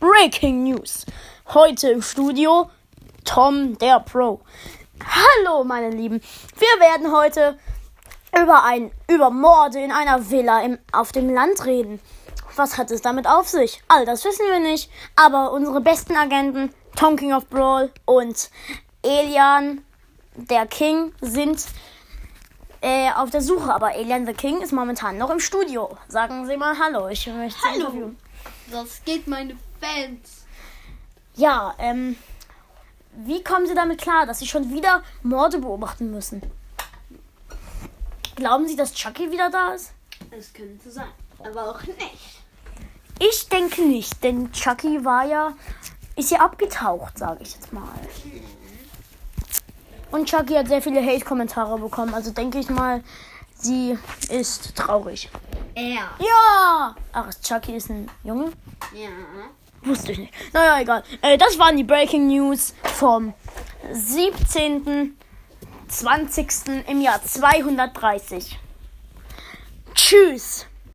Breaking News. Heute im Studio Tom der Pro. Hallo meine Lieben. Wir werden heute über ein über Morde in einer Villa im, auf dem Land reden. Was hat es damit auf sich? All das wissen wir nicht, aber unsere besten Agenten Tonking of Brawl und Elian der King sind äh, auf der Suche, aber Elian the King ist momentan noch im Studio. Sagen Sie mal Hallo, ich möchte Hallo. interviewen. Das geht meine Fans. Ja, ähm, wie kommen Sie damit klar, dass Sie schon wieder Morde beobachten müssen? Glauben Sie, dass Chucky wieder da ist? Es könnte sein, aber auch nicht. Ich denke nicht, denn Chucky war ja, ist ja abgetaucht, sage ich jetzt mal. Und Chucky hat sehr viele Hate-Kommentare bekommen, also denke ich mal, sie ist traurig. Er. Ja! Ach, Chucky ist ein Junge? Ja. Wusste ich nicht. Naja, egal. Äh, das waren die Breaking News vom 17. 20. im Jahr 230. Tschüss!